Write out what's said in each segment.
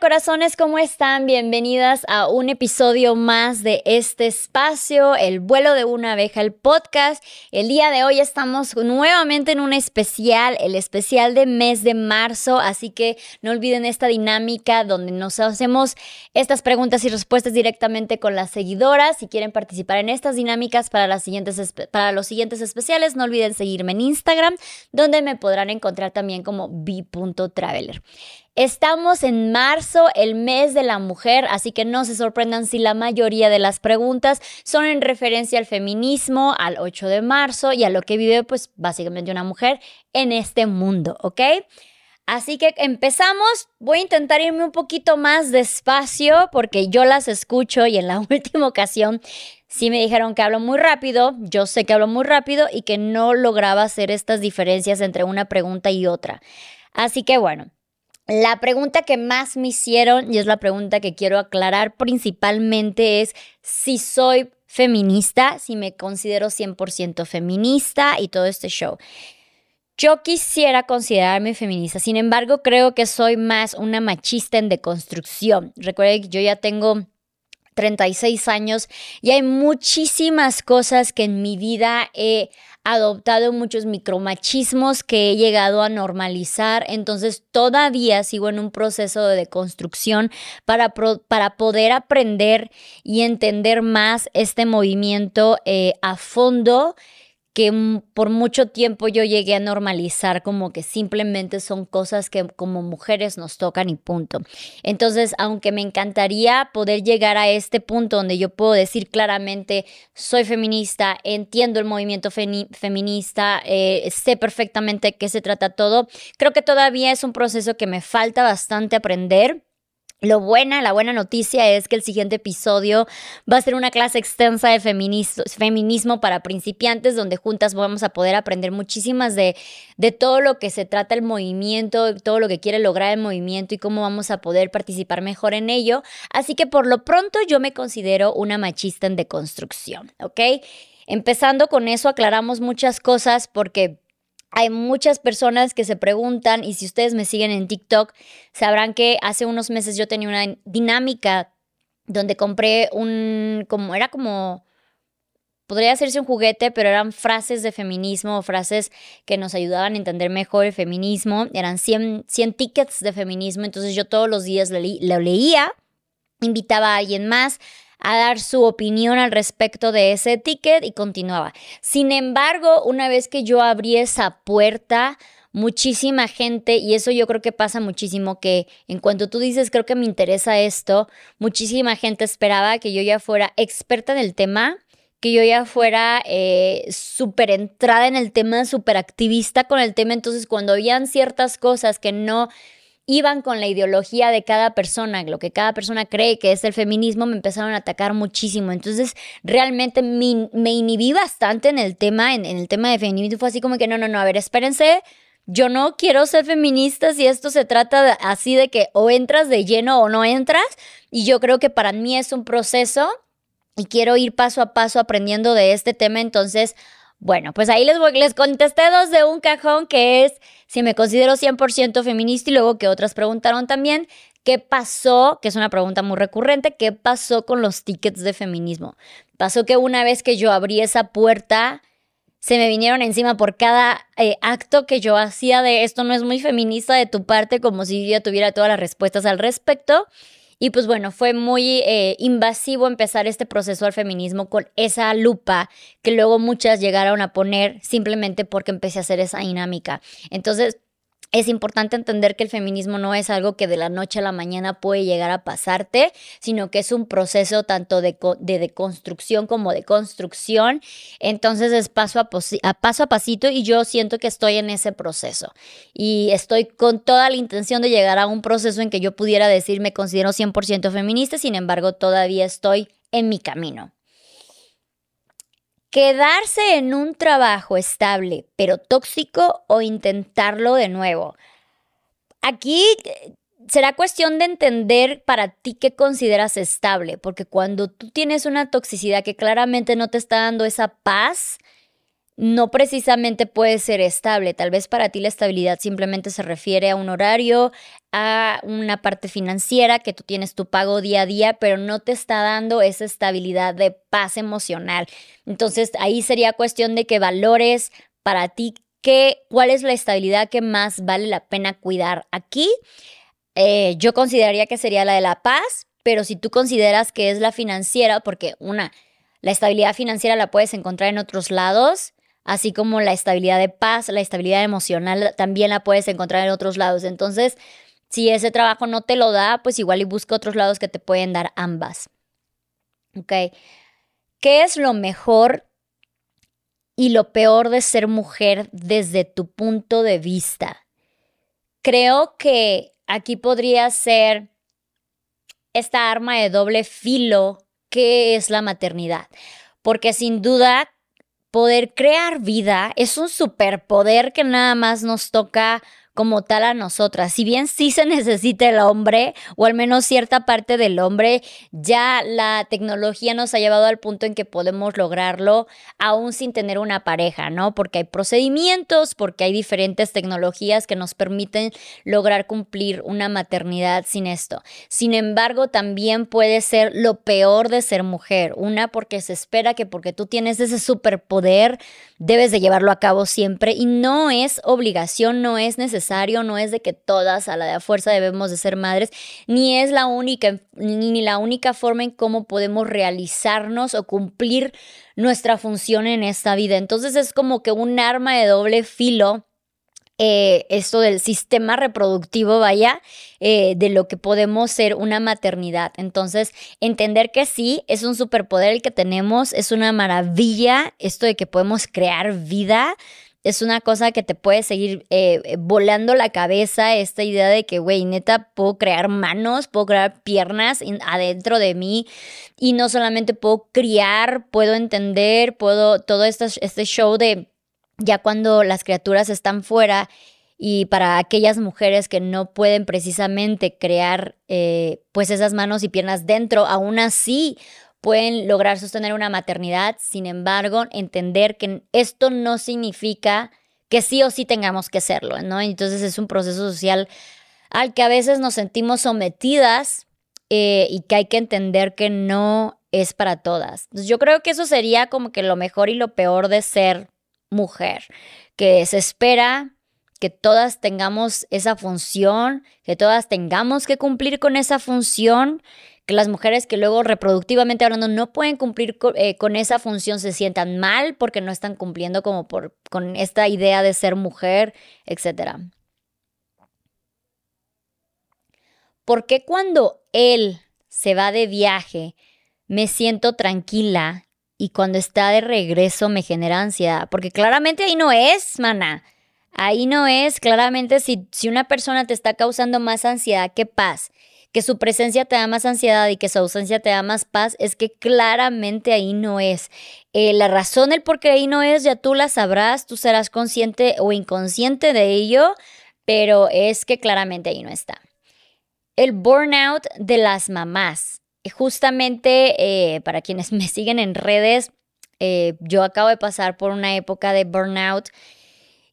corazones, ¿cómo están? Bienvenidas a un episodio más de este espacio, El vuelo de una abeja, el podcast. El día de hoy estamos nuevamente en un especial, el especial de mes de marzo, así que no olviden esta dinámica donde nos hacemos estas preguntas y respuestas directamente con las seguidoras. Si quieren participar en estas dinámicas para, para los siguientes especiales, no olviden seguirme en Instagram, donde me podrán encontrar también como b.traveler. Estamos en marzo, el mes de la mujer, así que no se sorprendan si la mayoría de las preguntas son en referencia al feminismo, al 8 de marzo y a lo que vive pues básicamente una mujer en este mundo, ¿ok? Así que empezamos. Voy a intentar irme un poquito más despacio porque yo las escucho y en la última ocasión sí me dijeron que hablo muy rápido. Yo sé que hablo muy rápido y que no lograba hacer estas diferencias entre una pregunta y otra. Así que bueno, la pregunta que más me hicieron, y es la pregunta que quiero aclarar principalmente, es si soy feminista, si me considero 100% feminista y todo este show. Yo quisiera considerarme feminista, sin embargo creo que soy más una machista en deconstrucción. Recuerden que yo ya tengo 36 años y hay muchísimas cosas que en mi vida he adoptado muchos micromachismos que he llegado a normalizar, entonces todavía sigo en un proceso de deconstrucción para, para poder aprender y entender más este movimiento eh, a fondo que por mucho tiempo yo llegué a normalizar como que simplemente son cosas que como mujeres nos tocan y punto. Entonces, aunque me encantaría poder llegar a este punto donde yo puedo decir claramente, soy feminista, entiendo el movimiento feminista, eh, sé perfectamente qué se trata todo, creo que todavía es un proceso que me falta bastante aprender lo buena, la buena noticia es que el siguiente episodio va a ser una clase extensa de feminismo para principiantes, donde juntas vamos a poder aprender muchísimas de, de todo lo que se trata el movimiento, todo lo que quiere lograr el movimiento y cómo vamos a poder participar mejor en ello. Así que por lo pronto yo me considero una machista en deconstrucción, ¿ok? Empezando con eso, aclaramos muchas cosas porque hay muchas personas que se preguntan, y si ustedes me siguen en TikTok, sabrán que hace unos meses yo tenía una dinámica donde compré un, como era como, podría hacerse un juguete, pero eran frases de feminismo, frases que nos ayudaban a entender mejor el feminismo. Eran 100, 100 tickets de feminismo, entonces yo todos los días lo, lo leía, invitaba a alguien más a dar su opinión al respecto de ese ticket y continuaba. Sin embargo, una vez que yo abrí esa puerta, muchísima gente, y eso yo creo que pasa muchísimo, que en cuanto tú dices, creo que me interesa esto, muchísima gente esperaba que yo ya fuera experta en el tema, que yo ya fuera eh, súper entrada en el tema, súper activista con el tema, entonces cuando habían ciertas cosas que no iban con la ideología de cada persona, lo que cada persona cree que es el feminismo, me empezaron a atacar muchísimo. Entonces, realmente me, inhibí bastante en el tema, en, el tema de feminismo. Fue así como que, no, no, no, a ver, espérense. Yo no quiero ser feminista si esto se trata así de que o entras de lleno o no entras. Y yo creo que para mí es un proceso y quiero ir paso a paso aprendiendo de este tema. Entonces, bueno, pues ahí les, voy, les contesté dos de un cajón que es si me considero 100% feminista y luego que otras preguntaron también qué pasó, que es una pregunta muy recurrente, qué pasó con los tickets de feminismo. Pasó que una vez que yo abrí esa puerta, se me vinieron encima por cada eh, acto que yo hacía de esto no es muy feminista de tu parte, como si yo tuviera todas las respuestas al respecto. Y pues bueno, fue muy eh, invasivo empezar este proceso al feminismo con esa lupa que luego muchas llegaron a poner simplemente porque empecé a hacer esa dinámica. Entonces, es importante entender que el feminismo no es algo que de la noche a la mañana puede llegar a pasarte, sino que es un proceso tanto de, de deconstrucción como de construcción. Entonces es paso a, a, paso a pasito y yo siento que estoy en ese proceso. Y estoy con toda la intención de llegar a un proceso en que yo pudiera decir me considero 100% feminista, sin embargo todavía estoy en mi camino. Quedarse en un trabajo estable pero tóxico o intentarlo de nuevo. Aquí eh, será cuestión de entender para ti qué consideras estable, porque cuando tú tienes una toxicidad que claramente no te está dando esa paz, no precisamente puede ser estable. Tal vez para ti la estabilidad simplemente se refiere a un horario, a una parte financiera, que tú tienes tu pago día a día, pero no te está dando esa estabilidad de paz emocional. Entonces ahí sería cuestión de que valores para ti qué, cuál es la estabilidad que más vale la pena cuidar aquí. Eh, yo consideraría que sería la de la paz, pero si tú consideras que es la financiera, porque una, la estabilidad financiera la puedes encontrar en otros lados, así como la estabilidad de paz, la estabilidad emocional también la puedes encontrar en otros lados. Entonces, si ese trabajo no te lo da, pues igual y busca otros lados que te pueden dar ambas. ¿Ok? ¿Qué es lo mejor y lo peor de ser mujer desde tu punto de vista? Creo que aquí podría ser esta arma de doble filo que es la maternidad. Porque sin duda poder crear vida es un superpoder que nada más nos toca como tal a nosotras. Si bien sí se necesita el hombre, o al menos cierta parte del hombre, ya la tecnología nos ha llevado al punto en que podemos lograrlo aún sin tener una pareja, ¿no? Porque hay procedimientos, porque hay diferentes tecnologías que nos permiten lograr cumplir una maternidad sin esto. Sin embargo, también puede ser lo peor de ser mujer. Una, porque se espera que porque tú tienes ese superpoder, debes de llevarlo a cabo siempre y no es obligación, no es necesario no es de que todas a la de fuerza debemos de ser madres, ni es la única, ni la única forma en cómo podemos realizarnos o cumplir nuestra función en esta vida. Entonces es como que un arma de doble filo. Eh, esto del sistema reproductivo, vaya, eh, de lo que podemos ser una maternidad. Entonces, entender que sí, es un superpoder el que tenemos, es una maravilla esto de que podemos crear vida, es una cosa que te puede seguir eh, eh, volando la cabeza, esta idea de que, güey, neta, puedo crear manos, puedo crear piernas adentro de mí y no solamente puedo criar, puedo entender, puedo, todo este, este show de ya cuando las criaturas están fuera y para aquellas mujeres que no pueden precisamente crear eh, pues esas manos y piernas dentro, aún así pueden lograr sostener una maternidad, sin embargo, entender que esto no significa que sí o sí tengamos que serlo, ¿no? Entonces es un proceso social al que a veces nos sentimos sometidas eh, y que hay que entender que no es para todas. yo creo que eso sería como que lo mejor y lo peor de ser mujer, que se espera que todas tengamos esa función, que todas tengamos que cumplir con esa función que las mujeres que luego reproductivamente hablando no pueden cumplir eh, con, esa función se sientan mal porque no están cumpliendo como por, con esta idea de ser mujer, etc. ¿Por qué cuando él se va de viaje me siento tranquila y cuando está de regreso me genera ansiedad? Porque claramente ahí no es, mana. Ahí no es, claramente si, si una persona te está causando más ansiedad que paz que su presencia te da más ansiedad y que su ausencia te da más paz, es que claramente ahí no es. Eh, la razón, el por qué ahí no es, ya tú la sabrás, tú serás consciente o inconsciente de ello, pero es que claramente ahí no está. El burnout de las mamás. Justamente eh, para quienes me siguen en redes, eh, yo acabo de pasar por una época de burnout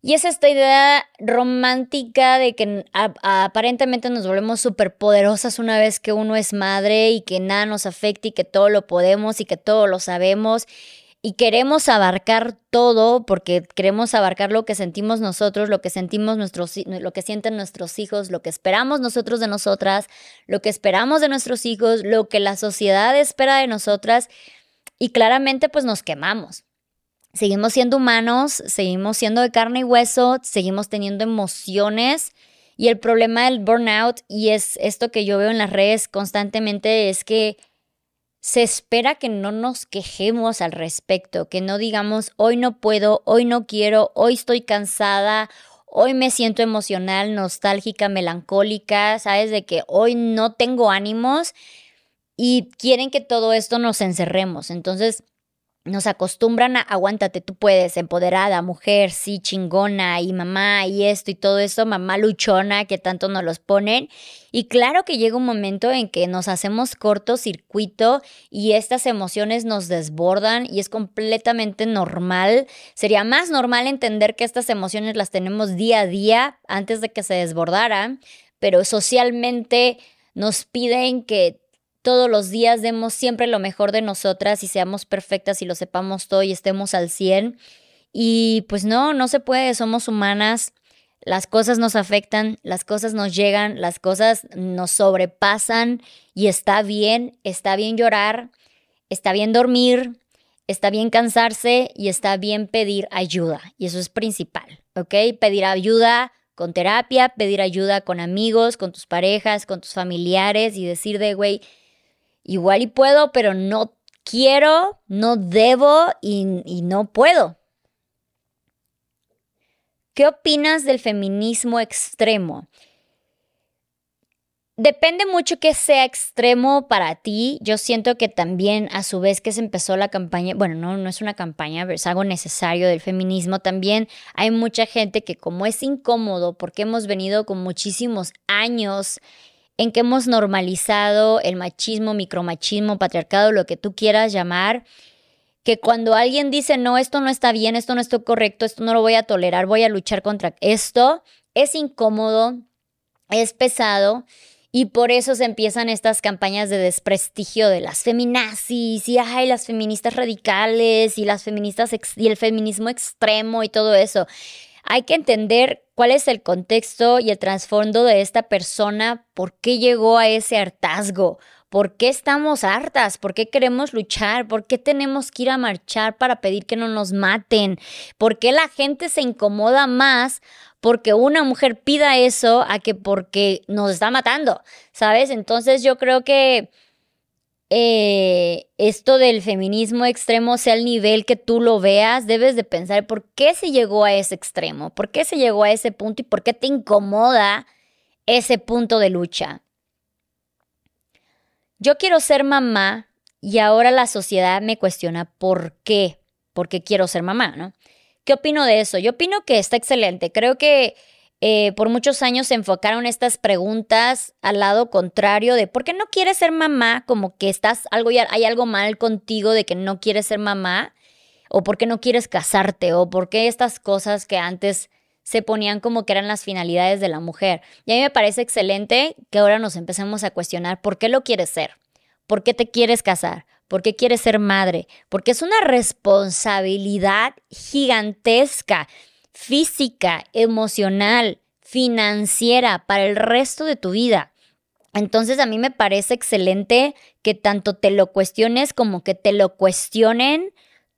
y es esta idea romántica de que aparentemente nos volvemos súper poderosas una vez que uno es madre y que nada nos afecta y que todo lo podemos y que todo lo sabemos. Y queremos abarcar todo porque queremos abarcar lo que sentimos nosotros, lo que sentimos nuestros lo que sienten nuestros hijos, lo que esperamos nosotros de nosotras, lo que esperamos de nuestros hijos, lo que la sociedad espera de nosotras. Y claramente pues nos quemamos seguimos siendo humanos, seguimos siendo de carne y hueso, seguimos teniendo emociones. Y el problema del burnout, y es esto que yo veo en las redes constantemente, es que se espera que no nos quejemos al respecto, que no digamos, hoy no puedo, hoy no quiero, hoy estoy cansada, hoy me siento emocional, nostálgica, melancólica, sabes, de que hoy no tengo ánimos y quieren que todo esto nos encerremos. Entonces, nos acostumbran a aguántate, tú puedes, empoderada, mujer, sí, chingona, y mamá, y esto y todo eso, mamá luchona, que tanto nos los ponen. Y claro que llega un momento en que nos hacemos cortocircuito y estas emociones nos desbordan y es completamente normal. Sería más normal entender que estas emociones las tenemos día a día antes de que se desbordaran, pero socialmente nos piden que todos los días demos siempre lo mejor de nosotras y seamos perfectas y lo sepamos todo y estemos al 100. Y pues no, no se puede, somos humanas, las cosas nos afectan, las cosas nos llegan, las cosas nos sobrepasan y está bien, está bien llorar, está bien dormir, está bien cansarse y está bien pedir ayuda. Y eso es principal, ¿ok? Pedir ayuda con terapia, pedir ayuda con amigos, con tus parejas, con tus familiares y decir de, güey, igual y puedo, pero no quiero, no debo y, no puedo. ¿Qué opinas del feminismo extremo? Depende mucho que sea extremo para ti. Yo siento que también a su vez que se empezó la campaña, bueno, no, no es una campaña, pero es algo necesario del feminismo, también hay mucha gente que como es incómodo porque hemos venido con muchísimos años en que hemos normalizado el machismo, micromachismo, patriarcado, lo que tú quieras llamar, que cuando alguien dice, no, esto no está bien, esto no está correcto, esto no lo voy a tolerar, voy a luchar contra esto, es incómodo, es pesado. Y por eso se empiezan estas campañas de desprestigio de las feminazis y ay, las feministas radicales y las feministas y el feminismo extremo y todo eso. Hay que entender cuál es el contexto y el trasfondo de esta persona, por qué llegó a ese hartazgo, ¿Por qué estamos hartas? ¿Por qué queremos luchar? ¿Por qué tenemos que ir a marchar para pedir que no nos maten? ¿Por qué la gente se incomoda más porque una mujer pida eso a que porque nos está matando? ¿Sabes? Entonces yo creo que eh, esto del feminismo extremo sea el nivel que tú lo veas, debes de pensar por qué se llegó a ese extremo, por qué se llegó a ese punto y por qué te incomoda ese punto de lucha yo quiero ser mamá y ahora la sociedad me cuestiona por qué, por qué quiero ser mamá, ¿no? ¿Qué opino de eso? Yo opino que está excelente. Creo que eh, por muchos años se enfocaron estas preguntas al lado contrario de por qué no quieres ser mamá, como que estás algo hay algo mal contigo de que no quieres ser mamá, o por qué no quieres casarte, o por qué estas cosas que antes se ponían como que eran las finalidades de la mujer. Y a mí me parece excelente que ahora nos empecemos a cuestionar por qué lo quieres ser, por qué te quieres casar, por qué quieres ser madre, porque es una responsabilidad gigantesca, física, emocional, financiera para el resto de tu vida. Entonces a mí me parece excelente que tanto te lo cuestiones como que te lo cuestionen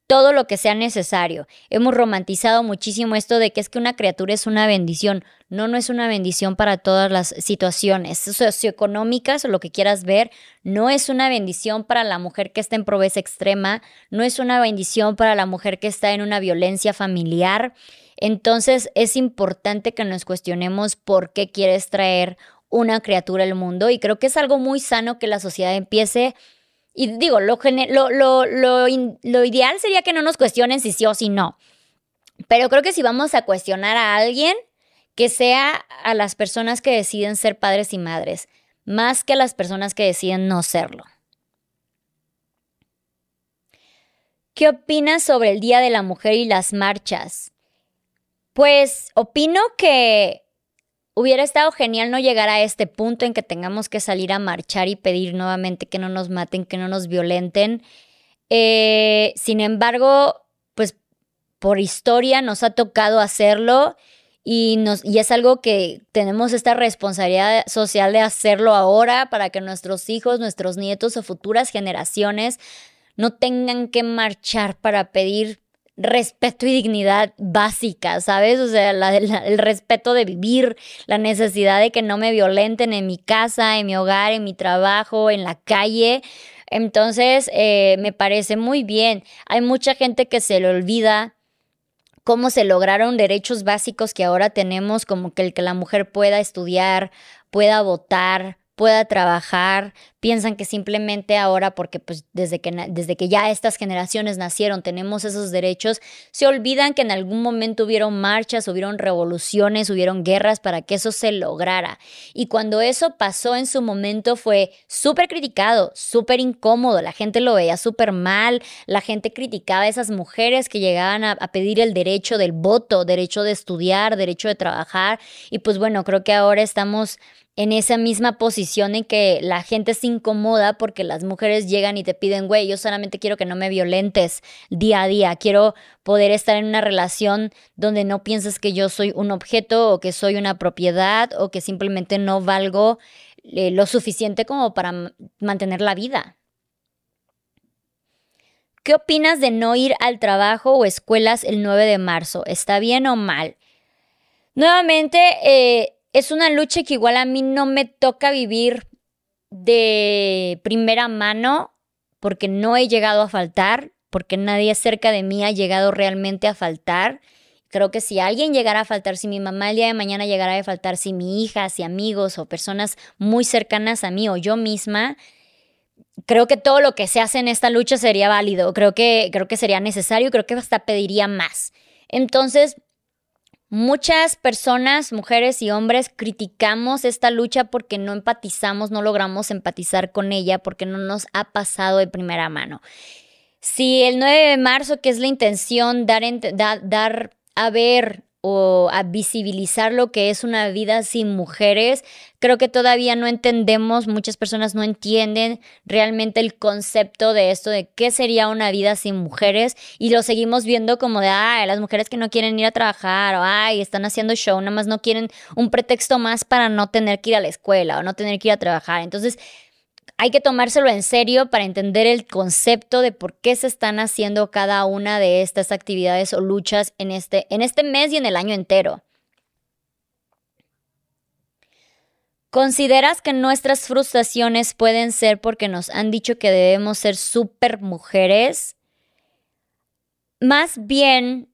todo lo que sea necesario. Hemos romantizado muchísimo esto de que es que una criatura es una bendición. No, no es una bendición para todas las situaciones socioeconómicas o lo que quieras ver. No es una bendición para la mujer que está en pobreza extrema. No es una bendición para la mujer que está en una violencia familiar. Entonces es importante que nos cuestionemos por qué quieres traer una criatura al mundo y creo que es algo muy sano que la sociedad empiece y digo, lo, lo, lo, ideal sería que no nos cuestionen si sí o si no. Pero creo que si vamos a cuestionar a alguien, que sea a las personas que deciden ser padres y madres, más que a las personas que deciden no serlo. ¿Qué opinas sobre el Día de la Mujer y las marchas? Pues opino que Hubiera estado genial no llegar a este punto en que tengamos que salir a marchar y pedir nuevamente que no nos maten, que no nos violenten. Eh, sin embargo, pues por historia nos ha tocado hacerlo y, es algo que tenemos esta responsabilidad social de hacerlo ahora para que nuestros hijos, nuestros nietos o futuras generaciones no tengan que marchar para pedir respeto y dignidad básica, ¿sabes? O sea, el respeto de vivir, la necesidad de que no me violenten en mi casa, en mi hogar, en mi trabajo, en la calle. Entonces, eh, me parece muy bien. Hay mucha gente que se le olvida cómo se lograron derechos básicos que ahora tenemos, como que el que la mujer pueda estudiar, pueda votar, pueda trabajar, piensan que simplemente ahora, porque pues desde que, desde que ya estas generaciones nacieron tenemos esos derechos, se olvidan que en algún momento hubieron marchas, hubieron revoluciones, hubieron guerras para que eso se lograra. Y cuando eso pasó en su momento fue súper criticado, súper incómodo, la gente lo veía súper mal, la gente criticaba a esas mujeres que llegaban a, a pedir el derecho del voto, derecho de estudiar, derecho de trabajar. Y pues bueno, creo que ahora estamos en esa misma posición en que la gente se incomoda porque las mujeres llegan y te piden, güey, yo solamente quiero que no me violentes día a día, quiero poder estar en una relación donde no pienses que yo soy un objeto o que soy una propiedad o que simplemente no valgo eh, lo suficiente como para mantener la vida. ¿Qué opinas de no ir al trabajo o escuelas el 9 de marzo? ¿Está bien o mal? Nuevamente, eh, es una lucha que igual a mí no me toca vivir de primera mano porque no he llegado a faltar, porque nadie cerca de mí ha llegado realmente a faltar. Creo que si alguien llegara a faltar, si mi mamá el día de mañana llegara a faltar, si mi hija, si amigos o personas muy cercanas a mí o yo misma, creo que todo lo que se hace en esta lucha sería válido, creo que, creo que sería necesario, creo que hasta pediría más. Entonces, Muchas personas, mujeres y hombres, criticamos esta lucha porque no empatizamos, no logramos empatizar con ella, porque no nos ha pasado de primera mano. Si el 9 de marzo, que es la intención, dar, dar a ver o a visibilizar lo que es una vida sin mujeres. Creo que todavía no entendemos, muchas personas no entienden realmente el concepto de esto, de qué sería una vida sin mujeres y lo seguimos viendo como de, ay, las mujeres que no quieren ir a trabajar o, ay, están haciendo show, nada más no quieren un pretexto más para no tener que ir a la escuela o no tener que ir a trabajar. Entonces, hay que tomárselo en serio para entender el concepto de por qué se están haciendo cada una de estas actividades o luchas en este, en este mes y en el año entero. ¿Consideras que nuestras frustraciones pueden ser porque nos han dicho que debemos ser super mujeres? Más bien,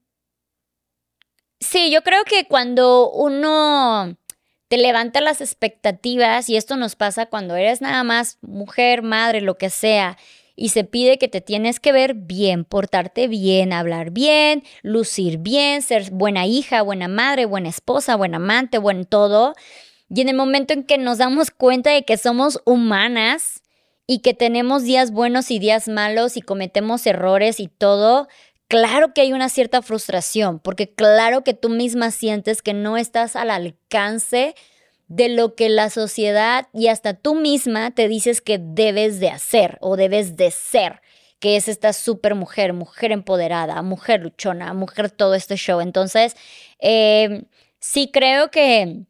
sí, yo creo que cuando uno te levanta las expectativas y esto nos pasa cuando eres nada más mujer, madre, lo que sea. Y se pide que te tienes que ver bien, portarte bien, hablar bien, lucir bien, ser buena hija, buena madre, buena esposa, buena amante, buen todo. Y en el momento en que nos damos cuenta de que somos humanas y que tenemos días buenos y días malos y cometemos errores y todo, claro que hay una cierta frustración, porque claro que tú misma sientes que no estás al alcance de lo que la sociedad y hasta tú misma te dices que debes de hacer o debes de ser, que es esta super mujer, mujer empoderada, mujer luchona, mujer todo este show. Entonces, em, sí creo que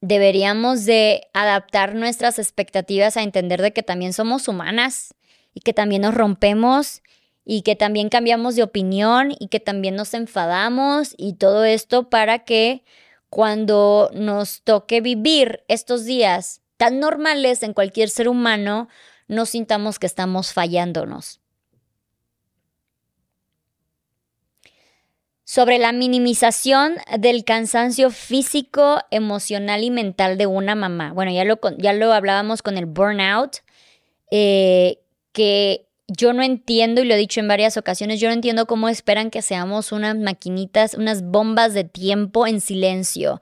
deberíamos de adaptar nuestras expectativas a entender de que también somos humanas y que también nos rompemos y que también cambiamos de opinión y que también nos enfadamos y todo esto para que cuando nos toque vivir estos días tan normales en cualquier ser humano, no sintamos que estamos fallándonos. Sobre la minimización del cansancio físico, emocional y mental de una mamá. Bueno, ya lo, ya lo hablábamos con el burnout, eh, que yo no entiendo, y lo he dicho en varias ocasiones, yo no entiendo cómo esperan que seamos unas maquinitas, unas bombas de tiempo en silencio,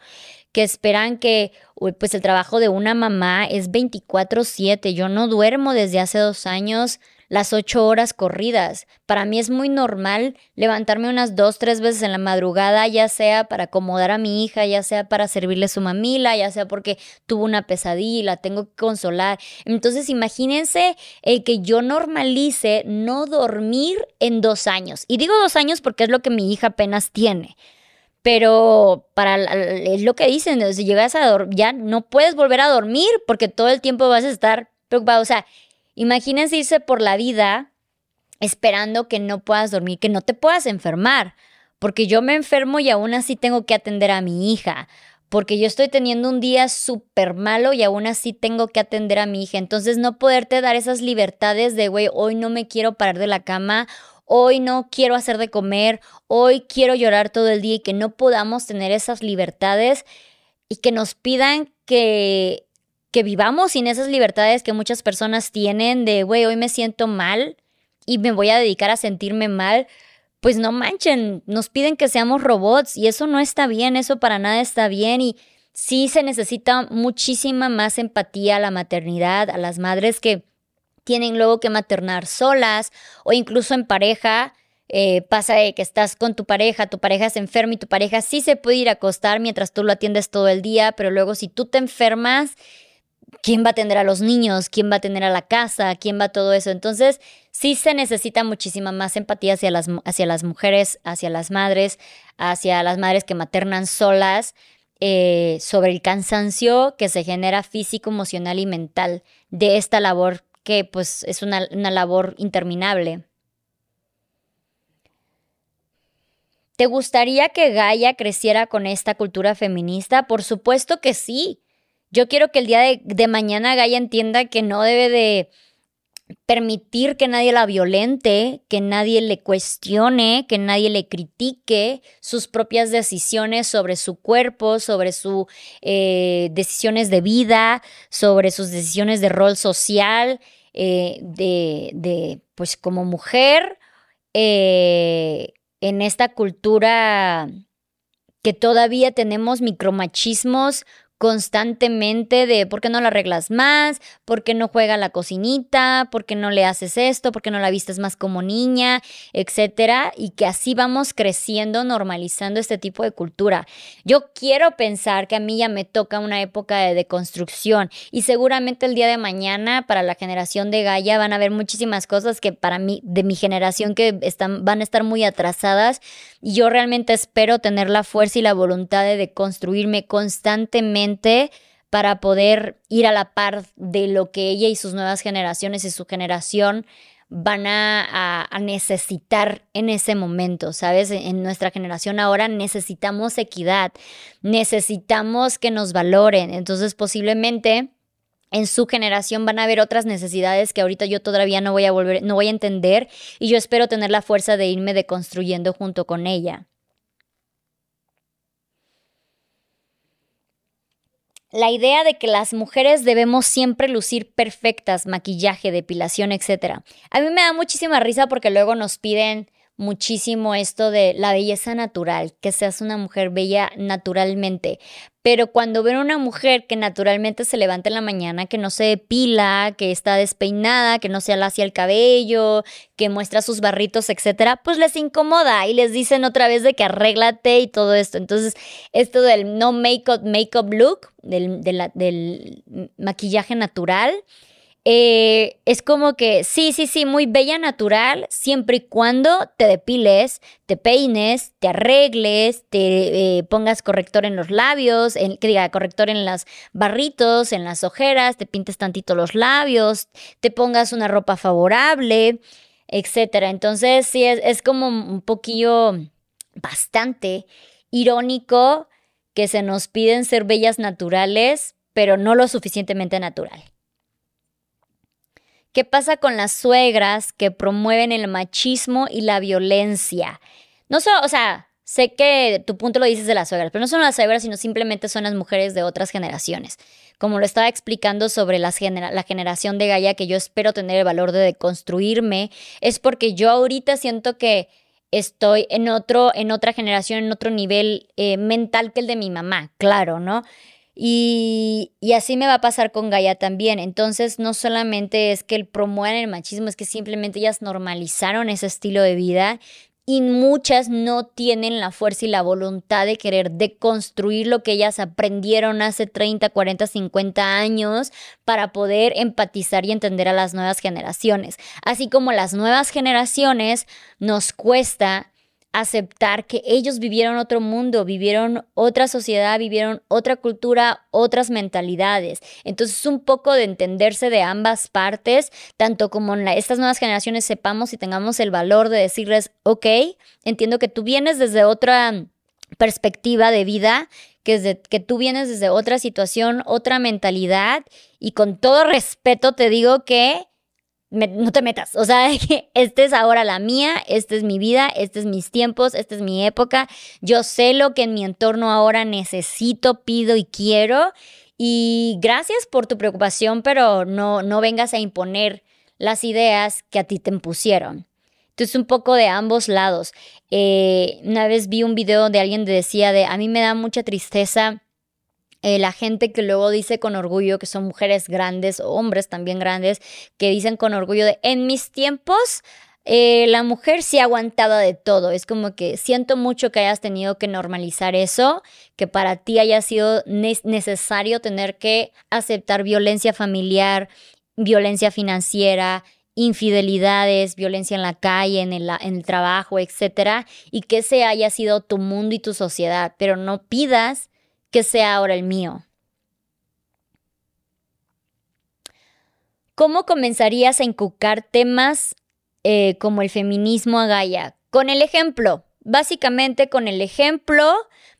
que esperan que pues el trabajo de una mamá es 24/7. Yo no duermo desde hace dos años las ocho horas corridas. Para mí es muy normal levantarme unas dos, tres veces en la madrugada, ya sea para acomodar a mi hija, ya sea para servirle su mamila, ya sea porque tuvo una pesadilla y la tengo que consolar. Entonces imagínense el que yo normalice no dormir en dos años. Y digo dos años porque es lo que mi hija apenas tiene. Pero para es lo que dicen, si llegas a dormir, ya no puedes volver a dormir porque todo el tiempo vas a estar preocupado. O sea, Imagínense irse por la vida esperando que no puedas dormir, que no te puedas enfermar, porque yo me enfermo y aún así tengo que atender a mi hija, porque yo estoy teniendo un día súper malo y aún así tengo que atender a mi hija. Entonces no poderte dar esas libertades de, güey, hoy no me quiero parar de la cama, hoy no quiero hacer de comer, hoy quiero llorar todo el día y que no podamos tener esas libertades y que nos pidan que que vivamos sin esas libertades que muchas personas tienen de, güey, hoy me siento mal y me voy a dedicar a sentirme mal, pues no manchen, nos piden que seamos robots y eso no está bien, eso para nada está bien y sí se necesita muchísima más empatía a la maternidad, a las madres que tienen luego que maternar solas o incluso en pareja. eh, pasa de que estás con tu pareja, tu pareja se enferma y tu pareja sí se puede ir a acostar mientras tú lo atiendes todo el día, pero luego si tú te enfermas, ¿quién va a atender a los niños? ¿Quién va a atender a la casa? ¿Quién va a todo eso? Entonces, sí se necesita muchísima más empatía hacia las, hacia las mujeres, hacia las madres, hacia las madres que maternan solas, eh, sobre el cansancio que se genera físico, emocional y mental de esta labor que pues es una, una labor interminable. ¿Te gustaría que Gaia creciera con esta cultura feminista? Por supuesto que sí. Yo quiero que el día de, mañana Gaia entienda que no debe de permitir que nadie la violente, que nadie le cuestione, que nadie le critique sus propias decisiones sobre su cuerpo, sobre sus eh, decisiones de vida, sobre sus decisiones de rol social, eh, de, pues como mujer. Eh, en esta cultura que todavía tenemos micromachismos constantemente de por qué no la arreglas más, por qué no juega la cocinita, por qué no le haces esto, por qué no la vistes más como niña, etcétera, y que así vamos creciendo, normalizando este tipo de cultura. Yo quiero pensar que a mí ya me toca una época de deconstrucción y seguramente el día de mañana para la generación de Gaia van a haber muchísimas cosas que para mí, de mi generación, que están, van a estar muy atrasadas y yo realmente espero tener la fuerza y la voluntad de deconstruirme constantemente para poder ir a la par de lo que ella y sus nuevas generaciones y su generación van a, necesitar en ese momento, ¿sabes? En nuestra generación ahora necesitamos equidad, necesitamos que nos valoren, entonces posiblemente en su generación van a haber otras necesidades que ahorita yo todavía no voy a volver, no voy a entender y yo espero tener la fuerza de irme deconstruyendo junto con ella. La idea de que las mujeres debemos siempre lucir perfectas, maquillaje, depilación, etc. A mí me da muchísima risa porque luego nos piden muchísimo esto de la belleza natural, que seas una mujer bella naturalmente. Pero cuando ven una mujer que naturalmente se levanta en la mañana, que no se depila, que está despeinada, que no se alacia el cabello, que muestra sus barritos, etcétera, pues les incomoda y les dicen otra vez de que arréglate y todo esto. Entonces, esto del no make-up, look, del maquillaje natural, eh, es como que sí, sí, sí, muy bella natural, siempre y cuando te depiles, te peines, te arregles, te eh, pongas corrector en los labios, que diga corrector en las barritos, en las ojeras, te pintes tantito los labios, te pongas una ropa favorable, etcétera. Entonces, sí, es, es como un poquillo bastante irónico que se nos piden ser bellas naturales, pero no lo suficientemente natural. ¿Qué pasa con las suegras que promueven el machismo y la violencia? No solo, o sea, sé que tu punto lo dices de las suegras, pero no son las suegras, sino simplemente son las mujeres de otras generaciones. Como lo estaba explicando sobre la generación de Gaia, que yo espero tener el valor de deconstruirme, es porque yo ahorita siento que estoy en otro, en otra generación, en otro nivel eh, mental que el de mi mamá, claro, ¿no? Y, así me va a pasar con Gaia también. Entonces, no solamente es que promuevan el machismo, es que simplemente ellas normalizaron ese estilo de vida y muchas no tienen la fuerza y la voluntad de querer deconstruir lo que ellas aprendieron hace 30, 40, 50 años para poder empatizar y entender a las nuevas generaciones. Así como las nuevas generaciones nos cuesta aceptar que ellos vivieron otro mundo, vivieron otra sociedad, vivieron otra cultura, otras mentalidades. Entonces un poco de entenderse de ambas partes, tanto como en estas nuevas generaciones sepamos y tengamos el valor de decirles, ok, entiendo que tú vienes desde otra perspectiva de vida, que, tú vienes desde otra situación, otra mentalidad, y con todo respeto te digo que no te metas. O sea, esta es ahora la mía, esta es mi vida, este es mis tiempos, esta es mi época. Yo sé lo que en mi entorno ahora necesito, pido y quiero. Y gracias por tu preocupación, pero no, no vengas a imponer las ideas que a ti te impusieron. Entonces, un poco de ambos lados. Eh, una vez vi un video donde alguien decía de, a mí me da mucha tristeza eh, la gente que luego dice con orgullo que son mujeres grandes o hombres también grandes, que dicen con orgullo de en mis tiempos eh, la mujer sí aguantaba de todo. Es como que siento mucho que hayas tenido que normalizar eso, que para ti haya sido necesario tener que aceptar violencia familiar, violencia financiera, infidelidades, violencia en la calle, en el, en el trabajo, etcétera, y que ese haya sido tu mundo y tu sociedad, pero no pidas que sea ahora el mío. ¿Cómo comenzarías a inculcar temas eh, como el feminismo a Gaia? Con el ejemplo. Básicamente con el ejemplo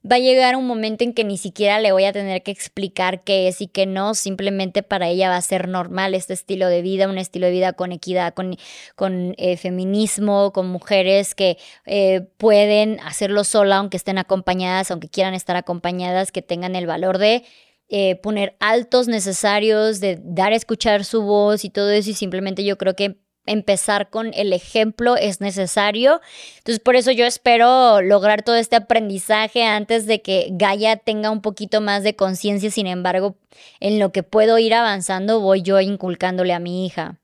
va a llegar un momento en que ni siquiera le voy a tener que explicar qué es y qué no, simplemente para ella va a ser normal este estilo de vida, un estilo de vida con equidad, con, con eh, feminismo, con mujeres que eh, pueden hacerlo sola aunque estén acompañadas, aunque quieran estar acompañadas, que tengan el valor de eh, poner altos necesarios, de dar a escuchar su voz y todo eso. Y simplemente yo creo que empezar con el ejemplo es necesario. Entonces, por eso yo espero lograr todo este aprendizaje antes de que Gaia tenga un poquito más de conciencia. Sin embargo, en lo que puedo ir avanzando, voy yo inculcándole a mi hija.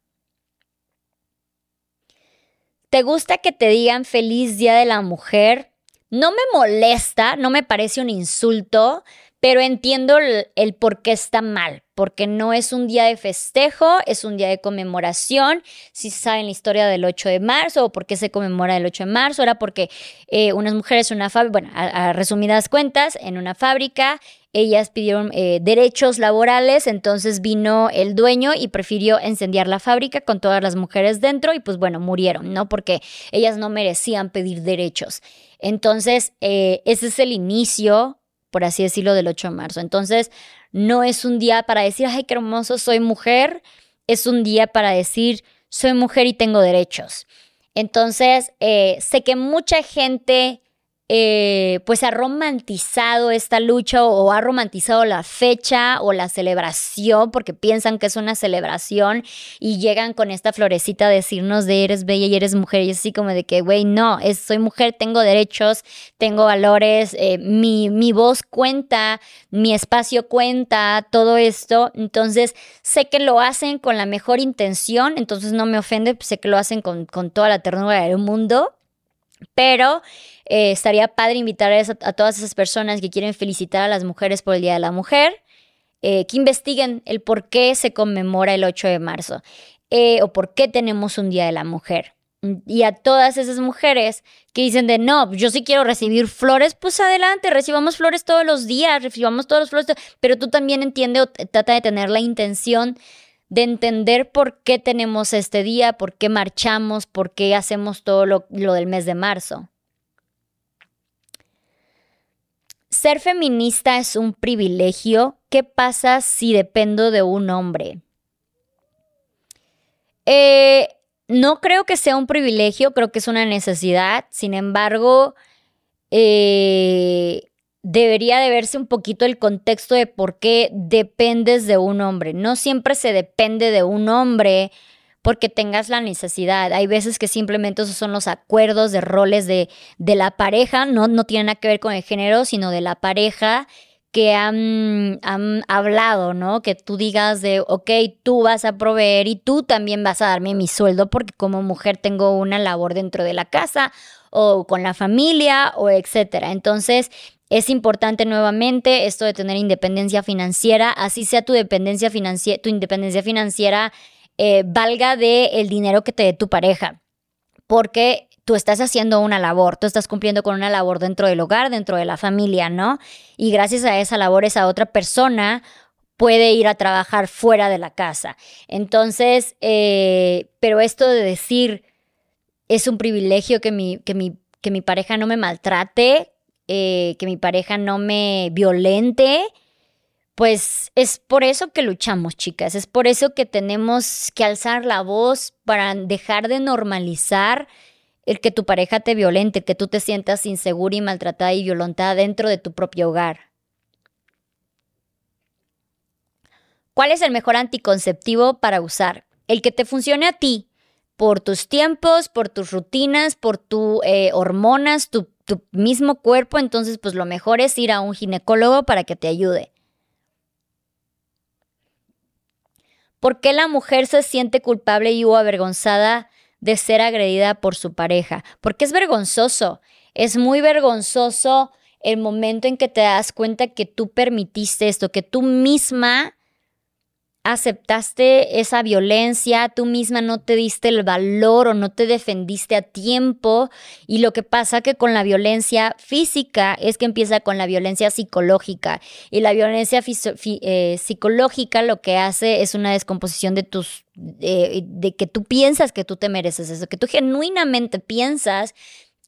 ¿Te gusta que te digan feliz Día de la Mujer? No me molesta, no me parece un insulto, pero entiendo el, por qué está mal, porque no es un día de festejo, es un día de conmemoración. Si saben la historia del 8 de marzo o por qué se conmemora el 8 de marzo, era porque eh, unas mujeres en una fábrica, bueno, a, resumidas cuentas, en una fábrica, ellas pidieron eh, derechos laborales, entonces vino el dueño y prefirió incendiar la fábrica con todas las mujeres dentro y pues bueno, murieron, ¿no? Porque ellas no merecían pedir derechos. Entonces, eh, ese es el inicio por así decirlo, del 8 de marzo. Entonces, no es un día para decir, ay, qué hermoso, soy mujer, es un día para decir, soy mujer y tengo derechos. Entonces, eh, sé que mucha gente eh, pues ha romantizado esta lucha o ha romantizado la fecha o la celebración porque piensan que es una celebración y llegan con esta florecita a decirnos de eres bella y eres mujer y es así como de que, güey, no, es, soy mujer, tengo derechos, tengo valores, eh, mi, mi voz cuenta, mi espacio cuenta, todo esto. Entonces, sé que lo hacen con la mejor intención, entonces no me ofende, sé que lo hacen con, con toda la ternura del mundo, pero eh, estaría padre invitar a, todas esas personas que quieren felicitar a las mujeres por el Día de la Mujer, eh, que investiguen el por qué se conmemora el 8 de marzo eh, o por qué tenemos un Día de la Mujer. Y a todas esas mujeres que dicen de no, yo sí quiero recibir flores, pues adelante, recibamos flores todos los días, recibamos todos los flores, pero tú también entiende o trata de tener la intención de entender por qué tenemos este día, por qué marchamos, por qué hacemos todo lo, del mes de marzo. Ser feminista es un privilegio. ¿Qué pasa si dependo de un hombre? Eh, no creo que sea un privilegio, creo que es una necesidad. Sin embargo, eh, debería de verse un poquito el contexto de por qué dependes de un hombre. No siempre se depende de un hombre porque tengas la necesidad. Hay veces que simplemente esos son los acuerdos de roles de, de la pareja, no, no tienen nada que ver con el género, sino de la pareja que han, han, hablado, ¿no? Que tú digas de, ok, tú vas a proveer y tú también vas a darme mi sueldo porque como mujer tengo una labor dentro de la casa o con la familia o etcétera. Entonces, es importante nuevamente esto de tener independencia financiera, así sea tu dependencia financiera, tu independencia financiera eh, valga de el dinero que te dé tu pareja, porque tú estás haciendo una labor, tú estás cumpliendo con una labor dentro del hogar, dentro de la familia, ¿no? Y gracias a esa labor esa otra persona puede ir a trabajar fuera de la casa. Entonces, eh, pero esto de decir es un privilegio que mi, que mi, que mi pareja no me maltrate, eh, que mi pareja no me violente, pues es por eso que luchamos, chicas, es por eso que tenemos que alzar la voz para dejar de normalizar el que tu pareja te violente, que tú te sientas insegura y maltratada y violentada dentro de tu propio hogar. ¿Cuál es el mejor anticonceptivo para usar? El que te funcione a ti, por tus tiempos, por tus rutinas, por tus eh, hormonas, tu tu mismo cuerpo, entonces pues lo mejor es ir a un ginecólogo para que te ayude. ¿Por qué la mujer se siente culpable y o avergonzada de ser agredida por su pareja, porque es vergonzoso, es muy vergonzoso el momento en que te das cuenta que tú permitiste esto, que tú misma aceptaste esa violencia, tú misma no te diste el valor o no te defendiste a tiempo y lo que pasa que con la violencia física es que empieza con la violencia psicológica y la violencia eh, psicológica lo que hace es una descomposición de tus de que tú piensas que tú te mereces eso, que tú genuinamente piensas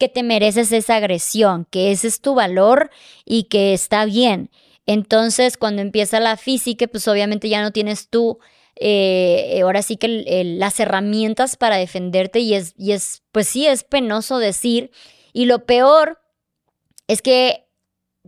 que te mereces esa agresión, que ese es tu valor y que está bien. Entonces, cuando empieza la física, pues obviamente ya no tienes tú, eh, ahora sí que las herramientas para defenderte y es, y es, pues sí, es penoso decir. Y lo peor es que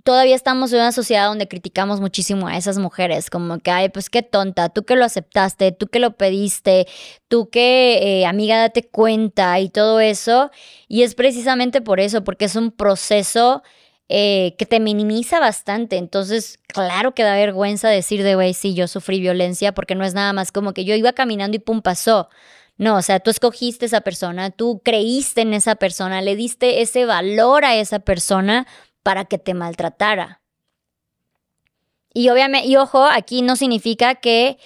todavía estamos en una sociedad donde criticamos muchísimo a esas mujeres, como que, ay, pues qué tonta, tú que lo aceptaste, tú que lo pediste, tú que, eh, amiga, date cuenta y todo eso. Y es precisamente por eso, porque es un proceso eh, que te minimiza bastante. Entonces, claro que da vergüenza decir de, güey, sí, yo sufrí violencia, porque no es nada más como que yo iba caminando y pum, pasó. No, o sea, tú escogiste esa persona, tú creíste en esa persona, le diste ese valor a esa persona para que te maltratara. Y obviamente, y ojo, aquí no significa que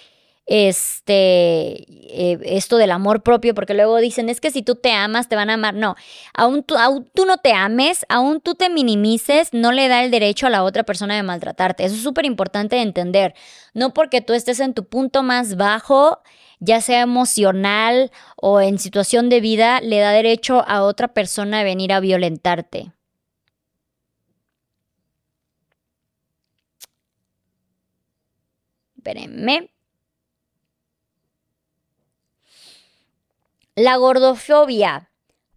este, eh, esto del amor propio, porque luego dicen, es que si tú te amas, te van a amar. No, aún tú, aún tú no te ames, aún tú te minimices, no le da el derecho a la otra persona de maltratarte. Eso es súper importante de entender. No porque tú estés en tu punto más bajo, ya sea emocional o en situación de vida, le da derecho a otra persona de venir a violentarte. Espérenme. La gordofobia.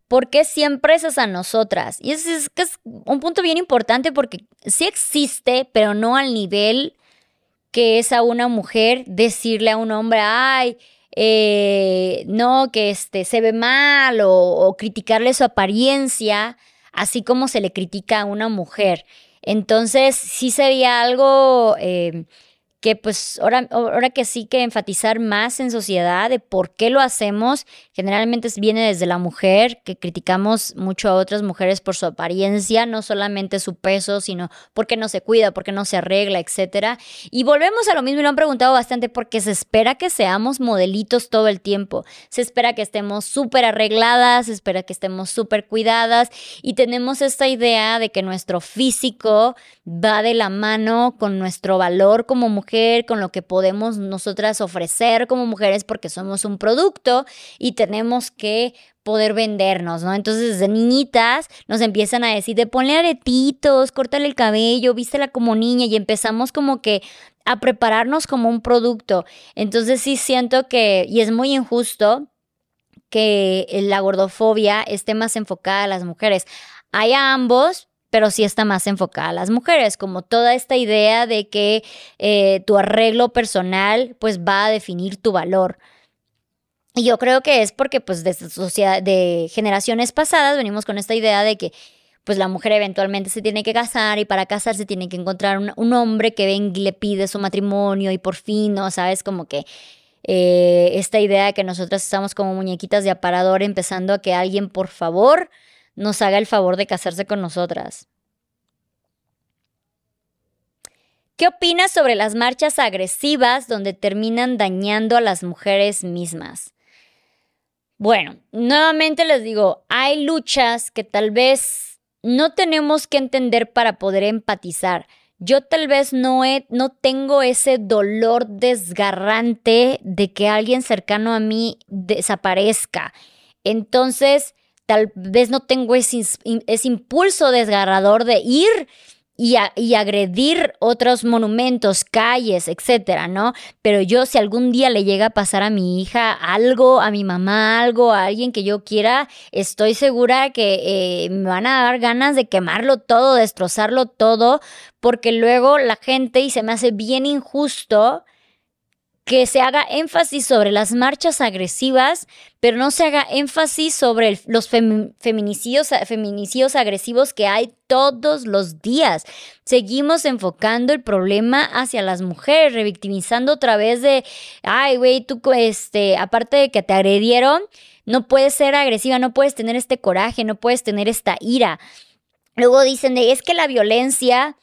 ¿Por qué siempre es a nosotras? Y es, es, es un punto bien importante porque sí existe, pero no al nivel que es a una mujer decirle a un hombre, ay, eh, no, que este, se ve mal o, criticarle su apariencia, así como se le critica a una mujer. Entonces, sí sería algo eh, que pues ahora, ahora que sí que enfatizar más en sociedad de por qué lo hacemos, generalmente viene desde la mujer, que criticamos mucho a otras mujeres por su apariencia, no solamente su peso, sino porque no se cuida, porque no se arregla, etc. Y volvemos a lo mismo y lo han preguntado bastante porque se espera que seamos modelitos todo el tiempo, se espera que estemos súper arregladas, se espera que estemos súper cuidadas y tenemos esta idea de que nuestro físico va de la mano con nuestro valor como mujer con lo que podemos nosotras ofrecer como mujeres porque somos un producto y tenemos que poder vendernos, ¿no? Entonces desde niñitas nos empiezan a decir de ponle aretitos, córtale el cabello, vístela como niña y empezamos como que a prepararnos como un producto. Entonces sí siento que, y es muy injusto, que la gordofobia esté más enfocada a las mujeres. Hay a ambos, pero sí está más enfocada a las mujeres, como toda esta idea de que eh, tu arreglo personal pues va a definir tu valor. Y yo creo que es porque pues de, sociedad, de generaciones pasadas venimos con esta idea de que pues la mujer eventualmente se tiene que casar y para casarse tiene que encontrar un, hombre que venga y le pide su matrimonio y por fin, ¿no? ¿Sabes? Como que eh, esta idea de que nosotras estamos como muñequitas de aparador empezando a que alguien por favor nos haga el favor de casarse con nosotras. ¿Qué opinas sobre las marchas agresivas donde terminan dañando a las mujeres mismas? Bueno, nuevamente les digo, hay luchas que tal vez no tenemos que entender para poder empatizar. Yo tal vez no, he, no tengo ese dolor desgarrante de que alguien cercano a mí desaparezca. Entonces, tal vez no tengo ese, impulso desgarrador de ir y, y, agredir otros monumentos, calles, etcétera, ¿no? Pero yo, si algún día le llega a pasar a mi hija algo, a mi mamá algo, a alguien que yo quiera, estoy segura que eh, me van a dar ganas de quemarlo todo, destrozarlo todo, porque luego la gente, y se me hace bien injusto, que se haga énfasis sobre las marchas agresivas, pero no se haga énfasis sobre los feminicidios, feminicidios agresivos que hay todos los días. Seguimos enfocando el problema hacia las mujeres, revictimizando otra vez de, ay, güey, tú, este, aparte de que te agredieron, no puedes ser agresiva, no puedes tener este coraje, no puedes tener esta ira. Luego dicen de, es que la violencia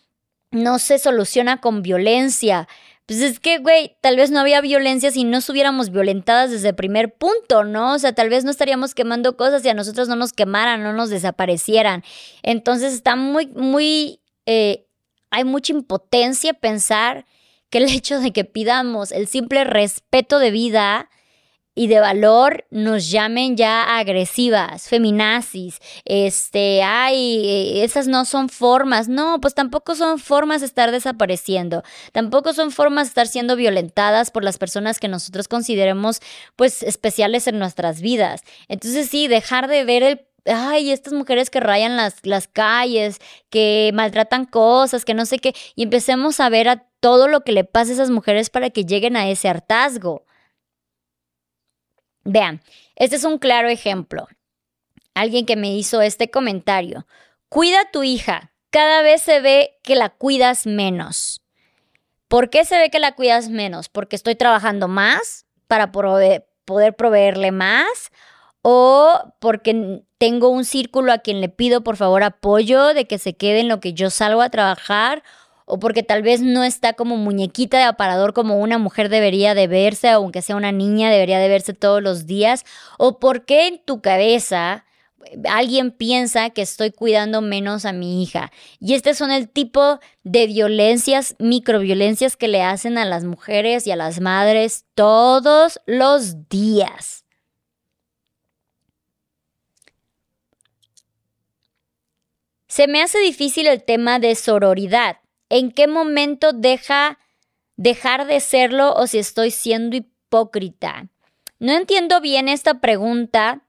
no se soluciona con violencia. Pues es que, güey, tal vez no había violencia si no estuviéramos violentadas desde el primer punto, ¿no? O sea, tal vez no estaríamos quemando cosas y a nosotros no nos quemaran, no nos desaparecieran. Entonces está muy, muy, eh, hay mucha impotencia pensar que el hecho de que pidamos el simple respeto de vida y de valor nos llamen ya agresivas, feminazis, este, ay, esas no son formas. No, pues tampoco son formas de estar desapareciendo, tampoco son formas de estar siendo violentadas por las personas que nosotros consideremos pues especiales en nuestras vidas. Entonces sí, dejar de ver el ay, estas mujeres que rayan las, las calles, que maltratan cosas, que no sé qué, y empecemos a ver a todo lo que le pasa a esas mujeres para que lleguen a ese hartazgo. Vean, este es un claro ejemplo. Alguien que me hizo este comentario. Cuida a tu hija. Cada vez se ve que la cuidas menos. ¿Por qué se ve que la cuidas menos? ¿Porque estoy trabajando más para poder proveerle más? ¿O porque tengo un círculo a quien le pido por favor apoyo de que se quede en lo que yo salgo a trabajar? O porque tal vez no está como muñequita de aparador como una mujer debería de verse, aunque sea una niña debería de verse todos los días, o porque en tu cabeza alguien piensa que estoy cuidando menos a mi hija. Y este son el tipo de violencias, microviolencias que le hacen a las mujeres y a las madres todos los días. Se me hace difícil el tema de sororidad. ¿En qué momento deja dejar de serlo o si estoy siendo hipócrita? No entiendo bien esta pregunta,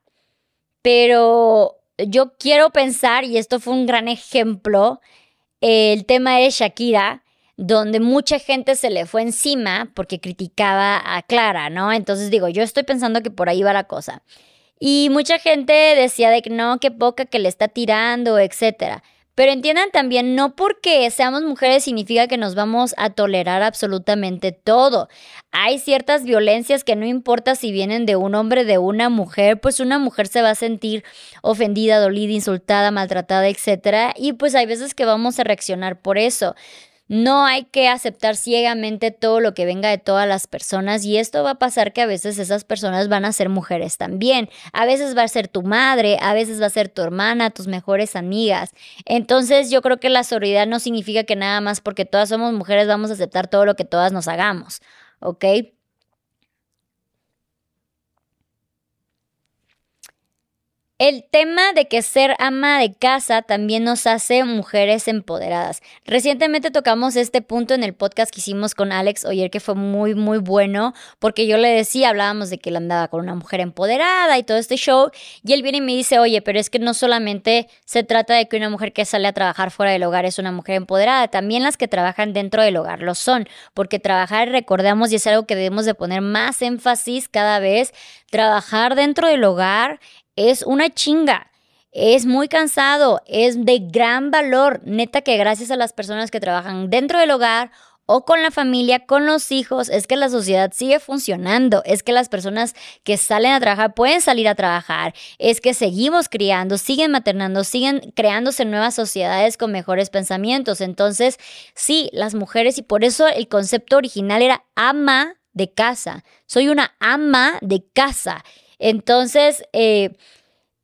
pero yo quiero pensar, y esto fue un gran ejemplo, el tema de Shakira, donde mucha gente se le fue encima porque criticaba a Clara, ¿no? Entonces digo, yo estoy pensando que por ahí va la cosa. Y mucha gente decía de que no, qué poca que le está tirando, etcétera. Pero entiendan también, no porque seamos mujeres significa que nos vamos a tolerar absolutamente todo. Hay ciertas violencias que no importa si vienen de un hombre, de una mujer, pues una mujer se va a sentir ofendida, dolida, insultada, maltratada, etc. Y pues hay veces que vamos a reaccionar por eso. No hay que aceptar ciegamente todo lo que venga de todas las personas y esto va a pasar que a veces esas personas van a ser mujeres también. A veces va a ser tu madre, a veces va a ser tu hermana, tus mejores amigas. Entonces yo creo que la solidaridad no significa que nada más porque todas somos mujeres vamos a aceptar todo lo que todas nos hagamos, ¿ok? El tema de que ser ama de casa también nos hace mujeres empoderadas. Recientemente tocamos este punto en el podcast que hicimos con Alex Oyer, que fue muy, muy bueno, porque yo le decía, hablábamos de que él andaba con una mujer empoderada y todo este show, y él viene y me dice, oye, pero es que no solamente se trata de que una mujer que sale a trabajar fuera del hogar es una mujer empoderada, también las que trabajan dentro del hogar lo son, porque trabajar, recordamos, y es algo que debemos de poner más énfasis cada vez, trabajar dentro del hogar es una chinga. Es muy cansado, es de gran valor. Neta que gracias a las personas que trabajan dentro del hogar o con la familia, con los hijos, es que la sociedad sigue funcionando, es que las personas que salen a trabajar pueden salir a trabajar, es que seguimos criando, siguen maternando, siguen creándose nuevas sociedades con mejores pensamientos. Entonces, sí, las mujeres, y por eso el concepto original era ama de casa, soy una ama de casa. Entonces, eh,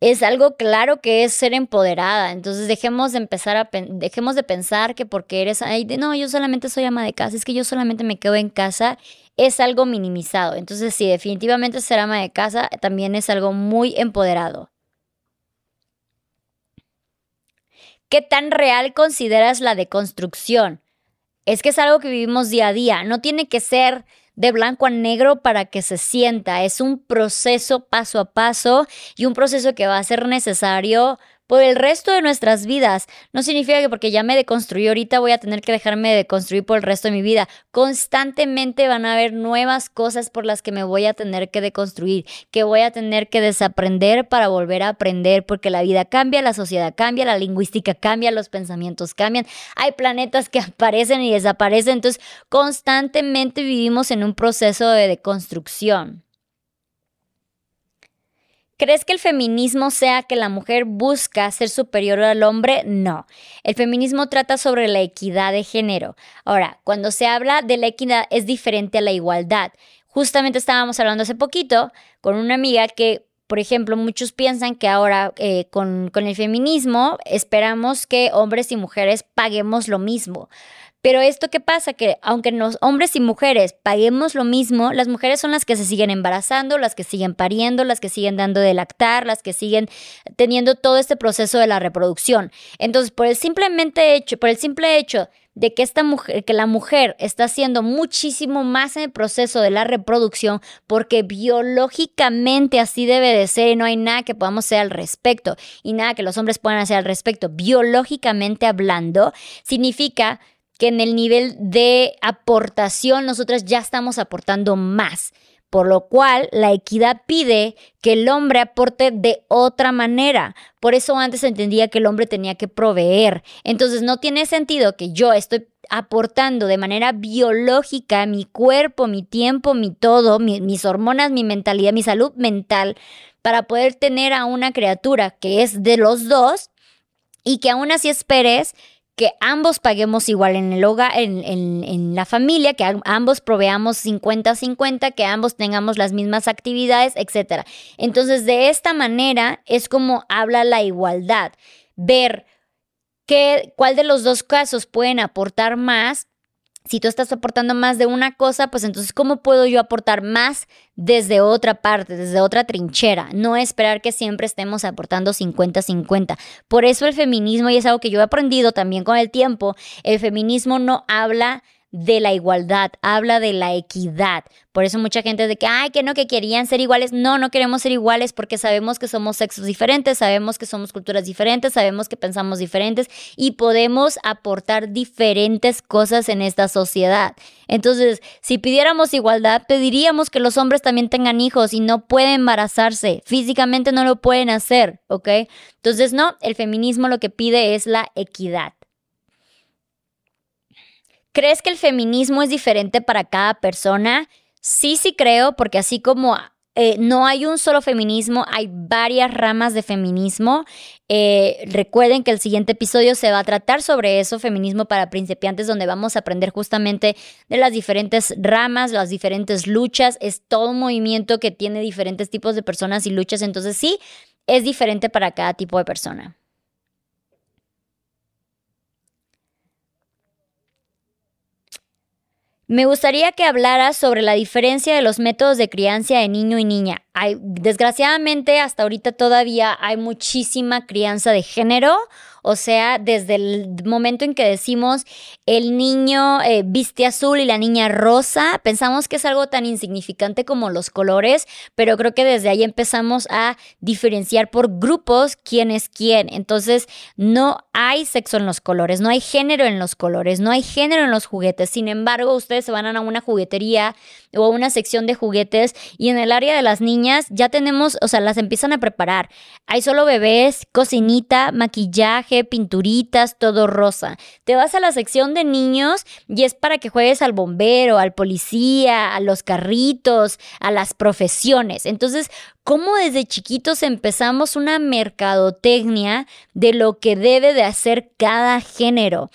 es algo claro que es ser empoderada. Entonces dejemos de empezar a dejemos de pensar que porque eres ay, no, yo solamente soy ama de casa, es que yo solamente me quedo en casa, es algo minimizado. Entonces, sí, definitivamente ser ama de casa también es algo muy empoderado. ¿Qué tan real consideras la deconstrucción? Es que es algo que vivimos día a día, no tiene que ser de blanco a negro para que se sienta. Es un proceso paso a paso y un proceso que va a ser necesario por el resto de nuestras vidas. No significa que porque ya me deconstruí ahorita voy a tener que dejarme de deconstruir por el resto de mi vida. Constantemente van a haber nuevas cosas por las que me voy a tener que deconstruir, que voy a tener que desaprender para volver a aprender, porque la vida cambia, la sociedad cambia, la lingüística cambia, los pensamientos cambian. Hay planetas que aparecen y desaparecen, entonces constantemente vivimos en un proceso de deconstrucción. ¿Crees que el feminismo sea que la mujer busca ser superior al hombre? No. El feminismo trata sobre la equidad de género. Ahora, cuando se habla de la equidad es diferente a la igualdad. Justamente estábamos hablando hace poquito con una amiga que por ejemplo, muchos piensan que ahora eh, con, con, el feminismo esperamos que hombres y mujeres paguemos lo mismo. Pero esto qué pasa, que aunque los hombres y mujeres paguemos lo mismo, las mujeres son las que se siguen embarazando, las que siguen pariendo, las que siguen dando de lactar, las que siguen teniendo todo este proceso de la reproducción. Entonces, por el simplemente hecho, por el simple hecho de que esta mujer, que la mujer está haciendo muchísimo más en el proceso de la reproducción, porque biológicamente así debe de ser y no hay nada que podamos hacer al respecto y nada que los hombres puedan hacer al respecto. Biológicamente hablando, significa que en el nivel de aportación nosotras ya estamos aportando más. Por lo cual, la equidad pide que el hombre aporte de otra manera. Por eso antes entendía que el hombre tenía que proveer. Entonces no tiene sentido que yo estoy aportando de manera biológica mi cuerpo, mi tiempo, mi todo, mis hormonas, mi mentalidad, mi salud mental, para poder tener a una criatura que es de los dos y que aún así esperes que ambos paguemos igual en el hogar, en, la familia, que ambos proveamos 50-50, que ambos tengamos las mismas actividades, etc. Entonces, de esta manera es como habla la igualdad. Ver qué, cuál de los dos casos pueden aportar más si tú estás aportando más de una cosa, pues entonces, ¿cómo puedo yo aportar más desde otra parte, desde otra trinchera? No esperar que siempre estemos aportando 50-50. Por eso el feminismo, y es algo que yo he aprendido también con el tiempo, el feminismo no habla de la igualdad, habla de la equidad. Por eso mucha gente de que, ay, que no, que querían ser iguales. No, no queremos ser iguales porque sabemos que somos sexos diferentes, sabemos que somos culturas diferentes, sabemos que pensamos diferentes y podemos aportar diferentes cosas en esta sociedad. Entonces, si pidiéramos igualdad, pediríamos que los hombres también tengan hijos y no pueden embarazarse. Físicamente no lo pueden hacer, ¿ok? Entonces, no, el feminismo lo que pide es la equidad. ¿Crees que el feminismo es diferente para cada persona? Sí, sí creo, porque así como eh, no hay un solo feminismo, hay varias ramas de feminismo. Eh, recuerden que el siguiente episodio se va a tratar sobre eso, feminismo para principiantes, donde vamos a aprender justamente de las diferentes ramas, las diferentes luchas. Es todo un movimiento que tiene diferentes tipos de personas y luchas, entonces sí, es diferente para cada tipo de persona. Me gustaría que hablaras sobre la diferencia de los métodos de crianza de niño y niña. Hay, desgraciadamente, hasta ahorita todavía hay muchísima crianza de género o sea, desde el momento en que decimos el niño eh, viste azul y la niña rosa, pensamos que es algo tan insignificante como los colores, pero creo que desde ahí empezamos a diferenciar por grupos quién es quién. Entonces, no hay sexo en los colores, no hay género en los colores, no hay género en los juguetes. Sin embargo, ustedes se van a una juguetería o a una sección de juguetes y en el área de las niñas ya tenemos, o sea, las empiezan a preparar. Hay solo bebés, cocinita, maquillaje pinturitas, todo rosa. Te vas a la sección de niños y es para que juegues al bombero, al policía, a los carritos, a las profesiones. Entonces, ¿cómo desde chiquitos empezamos una mercadotecnia de lo que debe de hacer cada género?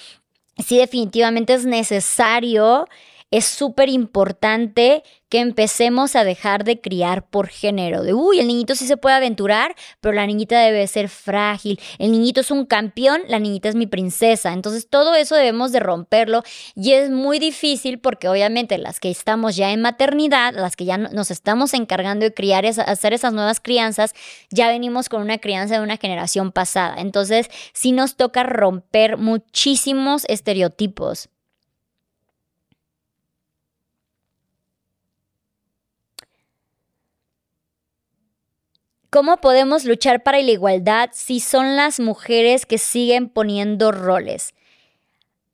Sí, definitivamente es necesario es súper importante que empecemos a dejar de criar por género. De, uy, el niñito sí se puede aventurar, pero la niñita debe ser frágil. El niñito es un campeón, la niñita es mi princesa. Entonces todo eso debemos de romperlo y es muy difícil porque obviamente las que estamos ya en maternidad, las que ya nos estamos encargando de criar, hacer esas nuevas crianzas, ya venimos con una crianza de una generación pasada. Entonces sí nos toca romper muchísimos estereotipos. ¿Cómo podemos luchar para la igualdad si son las mujeres que siguen poniendo roles?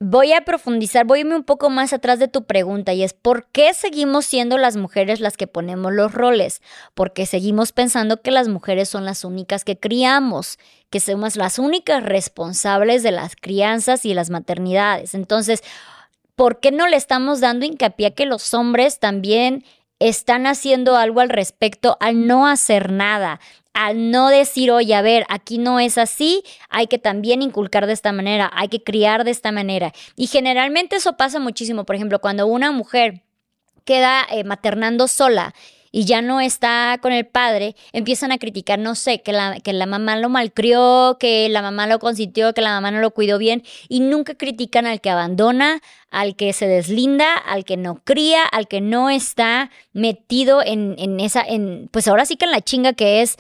Voy a profundizar, voy a un poco más atrás de tu pregunta y es ¿por qué seguimos siendo las mujeres las que ponemos los roles? Porque seguimos pensando que las mujeres son las únicas que criamos, que somos las únicas responsables de las crianzas y las maternidades. Entonces, ¿por qué no le estamos dando hincapié a que los hombres también están haciendo algo al respecto al no hacer nada, al no decir, oye, a ver, aquí no es así, hay que también inculcar de esta manera, hay que criar de esta manera. Y generalmente eso pasa muchísimo, por ejemplo, cuando una mujer queda eh, maternando sola y ya no está con el padre, empiezan a criticar, no sé, que la, que la mamá lo malcrió, que la mamá lo consintió, que la mamá no lo cuidó bien, y nunca critican al que abandona, al que se deslinda, al que no cría, al que no está metido en, en esa, en, pues ahora sí que en la chinga que es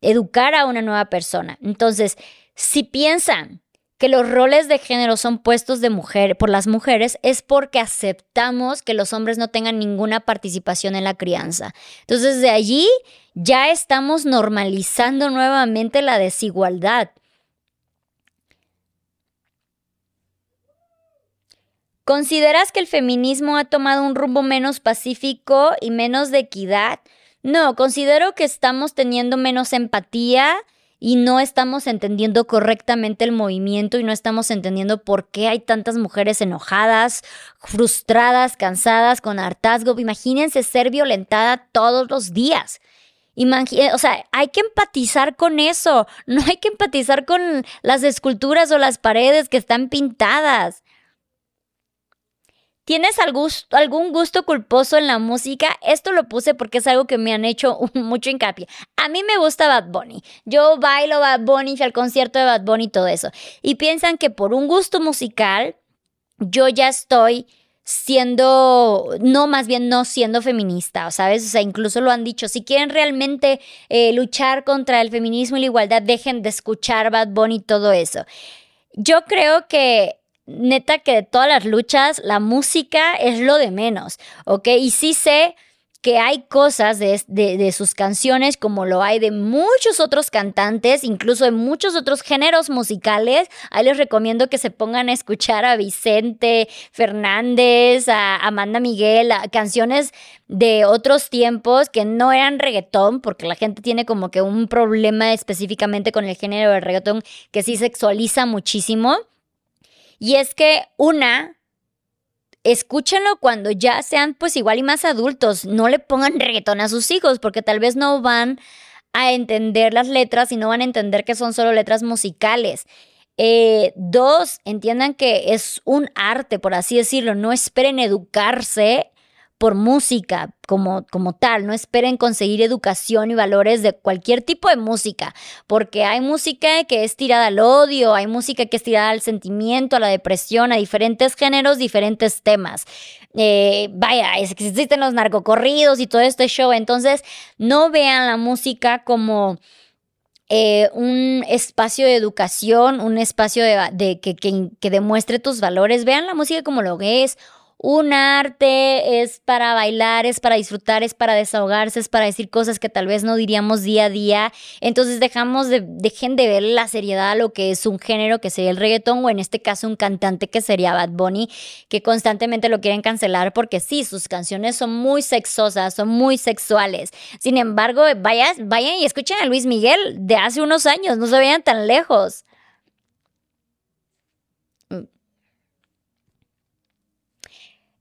educar a una nueva persona. Entonces, si piensan que los roles de género son puestos de mujer por las mujeres es porque aceptamos que los hombres no tengan ninguna participación en la crianza. Entonces, de allí ya estamos normalizando nuevamente la desigualdad. ¿Consideras que el feminismo ha tomado un rumbo menos pacífico y menos de equidad? No, considero que estamos teniendo menos empatía y no estamos entendiendo correctamente el movimiento y no estamos entendiendo por qué hay tantas mujeres enojadas, frustradas, cansadas, con hartazgo. Imagínense ser violentada todos los días. o sea, hay que empatizar con eso. No hay que empatizar con las esculturas o las paredes que están pintadas. ¿Tienes algún gusto culposo en la música? Esto lo puse porque es algo que me han hecho mucho hincapié. A mí me gusta Bad Bunny. Yo bailo Bad Bunny, fui al concierto de Bad Bunny y todo eso. Y piensan que por un gusto musical, yo ya estoy siendo, no, más bien no siendo feminista, ¿sabes? O sea, incluso lo han dicho, si quieren realmente eh, luchar contra el feminismo y la igualdad, dejen de escuchar Bad Bunny y todo eso. Yo creo que neta que de todas las luchas, la música es lo de menos, ¿ok? Y sí sé que hay cosas de, sus canciones como lo hay de muchos otros cantantes, incluso de muchos otros géneros musicales. Ahí les recomiendo que se pongan a escuchar a Vicente Fernández, a Amanda Miguel, canciones de otros tiempos que no eran reggaetón, porque la gente tiene como que un problema específicamente con el género del reggaetón que sí sexualiza muchísimo. Y es que una, escúchenlo cuando ya sean pues igual y más adultos, no le pongan reggaetón a sus hijos porque tal vez no van a entender las letras y no van a entender que son solo letras musicales. Eh, dos, entiendan que es un arte, por así decirlo, no esperen educarse por música como, como tal. No esperen conseguir educación y valores de cualquier tipo de música, porque hay música que es tirada al odio, hay música que es tirada al sentimiento, a la depresión, a diferentes géneros, diferentes temas. Eh, vaya, existen los narcocorridos y todo este show, entonces no vean la música como... Eh, un espacio de educación, un espacio de, que, que, que, demuestre tus valores. Vean la música como lo es, un arte, es para bailar, es para disfrutar, es para desahogarse, es para decir cosas que tal vez no diríamos día a día. Entonces dejamos de, dejen de ver la seriedad a lo que es un género que sería el reggaetón o en este caso un cantante que sería Bad Bunny, que constantemente lo quieren cancelar porque sí, sus canciones son muy sexosas, son muy sexuales. Sin embargo, vayan, vayan y escuchen a Luis Miguel de hace unos años, no se vean tan lejos.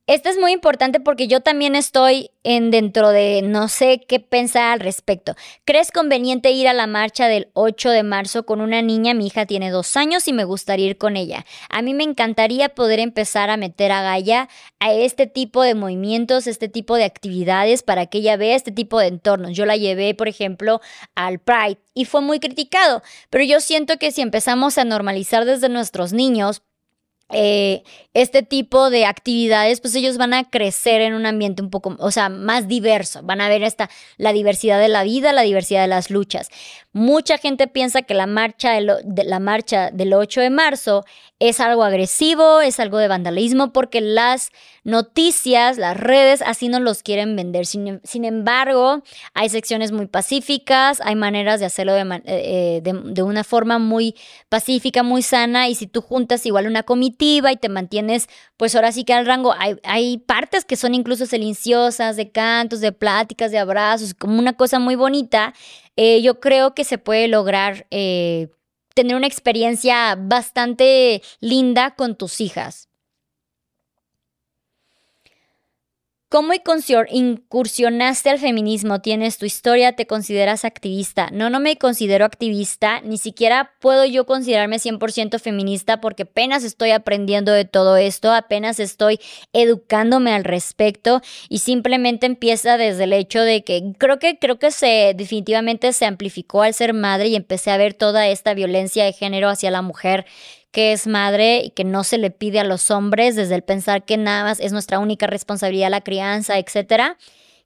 Esto es muy importante porque yo también estoy en dentro de no sé qué pensar al respecto. ¿Crees conveniente ir a la marcha del 8 de marzo con una niña? Mi hija tiene dos años y me gustaría ir con ella. A mí me encantaría poder empezar a meter a Gaia a este tipo de movimientos, este tipo de actividades para que ella vea este tipo de entornos. Yo la llevé, por ejemplo, al Pride y fue muy criticado, pero yo siento que si empezamos a normalizar desde nuestros niños, eh, este tipo de actividades, pues ellos van a crecer en un ambiente un poco, o sea, más diverso. Van a ver esta, la diversidad de la vida, la diversidad de las luchas. Mucha gente piensa que la marcha, de la marcha del 8 de marzo es algo agresivo, es algo de vandalismo, porque las noticias, las redes, así nos los quieren vender. Sin, embargo, hay secciones muy pacíficas, hay maneras de hacerlo de, eh, eh, de, de una forma muy pacífica, muy sana, y si tú juntas igual una y te mantienes, pues ahora sí que al rango, hay, hay partes que son incluso silenciosas, de cantos, de pláticas, de abrazos, como una cosa muy bonita. Eh, yo creo que se puede lograr eh, tener una experiencia bastante linda con tus hijas. ¿Cómo incursionaste al feminismo? ¿Tienes tu historia? ¿Te consideras activista? No, no me considero activista, ni siquiera puedo yo considerarme 100% feminista porque apenas estoy aprendiendo de todo esto, apenas estoy educándome al respecto y simplemente empieza desde el hecho de que creo que creo que se definitivamente se amplificó al ser madre y empecé a ver toda esta violencia de género hacia la mujer que es madre y que no se le pide a los hombres desde el pensar que nada más es nuestra única responsabilidad la crianza, etcétera,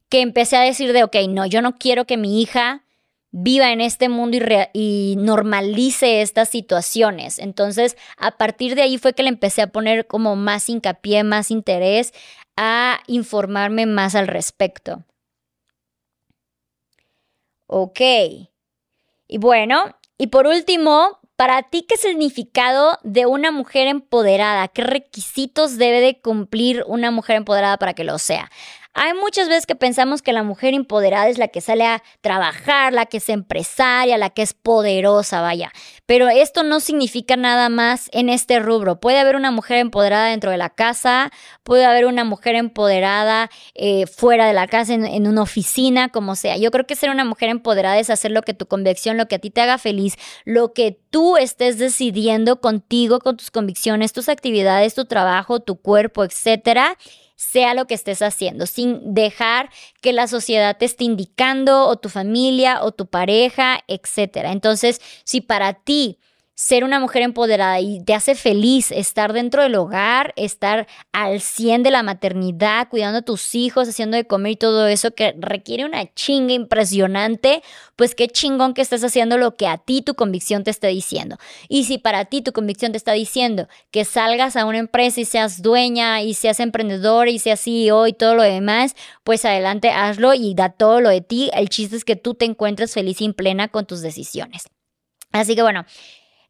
que empecé a decir de, ok, no, yo no quiero que mi hija viva en este mundo y, y, normalice estas situaciones. Entonces, a partir de ahí fue que le empecé a poner como más hincapié, más interés a informarme más al respecto. Ok. Y bueno, y por último, para ti, ¿qué significado de una mujer empoderada? ¿Qué requisitos debe de cumplir una mujer empoderada para que lo sea? Hay muchas veces que pensamos que la mujer empoderada es la que sale a trabajar, la que es empresaria, la que es poderosa, vaya. Pero esto no significa nada más en este rubro. Puede haber una mujer empoderada dentro de la casa, puede haber una mujer empoderada eh, fuera de la casa, en, en una oficina, como sea. Yo creo que ser una mujer empoderada es hacer lo que tu convicción, lo que a ti te haga feliz, lo que tú estés decidiendo contigo, con tus convicciones, tus actividades, tu trabajo, tu cuerpo, etcétera sea lo que estés haciendo, sin dejar que la sociedad te esté indicando o tu familia o tu pareja, etcétera. Entonces, si para ti ser una mujer empoderada y te hace feliz estar dentro del hogar, estar al 100 de la maternidad, cuidando a tus hijos, haciendo de comer y todo eso que requiere una chinga impresionante, pues qué chingón que estés haciendo lo que a ti tu convicción te está diciendo. Y si para ti tu convicción te está diciendo que salgas a una empresa y seas dueña y seas emprendedor y seas CEO y todo lo demás, pues adelante hazlo y da todo lo de ti. El chiste es que tú te encuentres feliz y plena con tus decisiones. Así que bueno,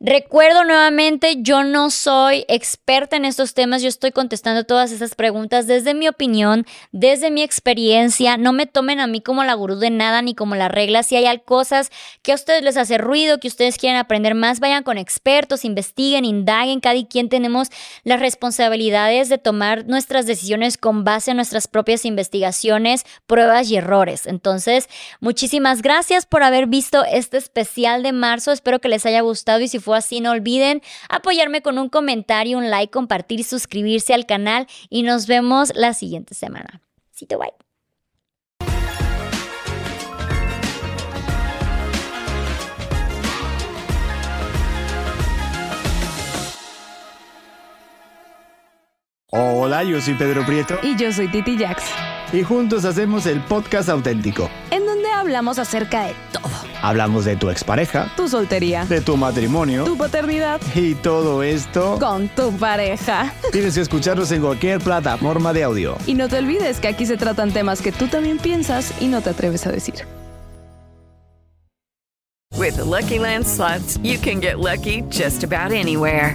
Recuerdo nuevamente, yo no soy experta en estos temas, yo estoy contestando todas esas preguntas desde mi opinión, desde mi experiencia. No me tomen a mí como la gurú de nada ni como la regla. Si hay cosas que a ustedes les hace ruido, que ustedes quieren aprender más, vayan con expertos, investiguen, indaguen. Cada quien tenemos las responsabilidades de tomar nuestras decisiones con base en nuestras propias investigaciones, pruebas y errores. Entonces, muchísimas gracias por haber visto este especial de marzo. Espero que les haya gustado y si fue así, no olviden apoyarme con un comentario, un like, compartir, suscribirse al canal y nos vemos la siguiente semana. te bye. Hola, yo soy Pedro Prieto. Y yo soy Titi Jax. Y juntos hacemos el podcast auténtico. En donde hablamos acerca de todo Hablamos de tu expareja, tu soltería, de tu matrimonio, tu paternidad y todo esto con tu pareja. Tienes que escucharnos en cualquier plataforma de audio. Y no te olvides que aquí se tratan temas que tú también piensas y no te atreves a decir. With the Lucky Land slots, you can get lucky just about anywhere.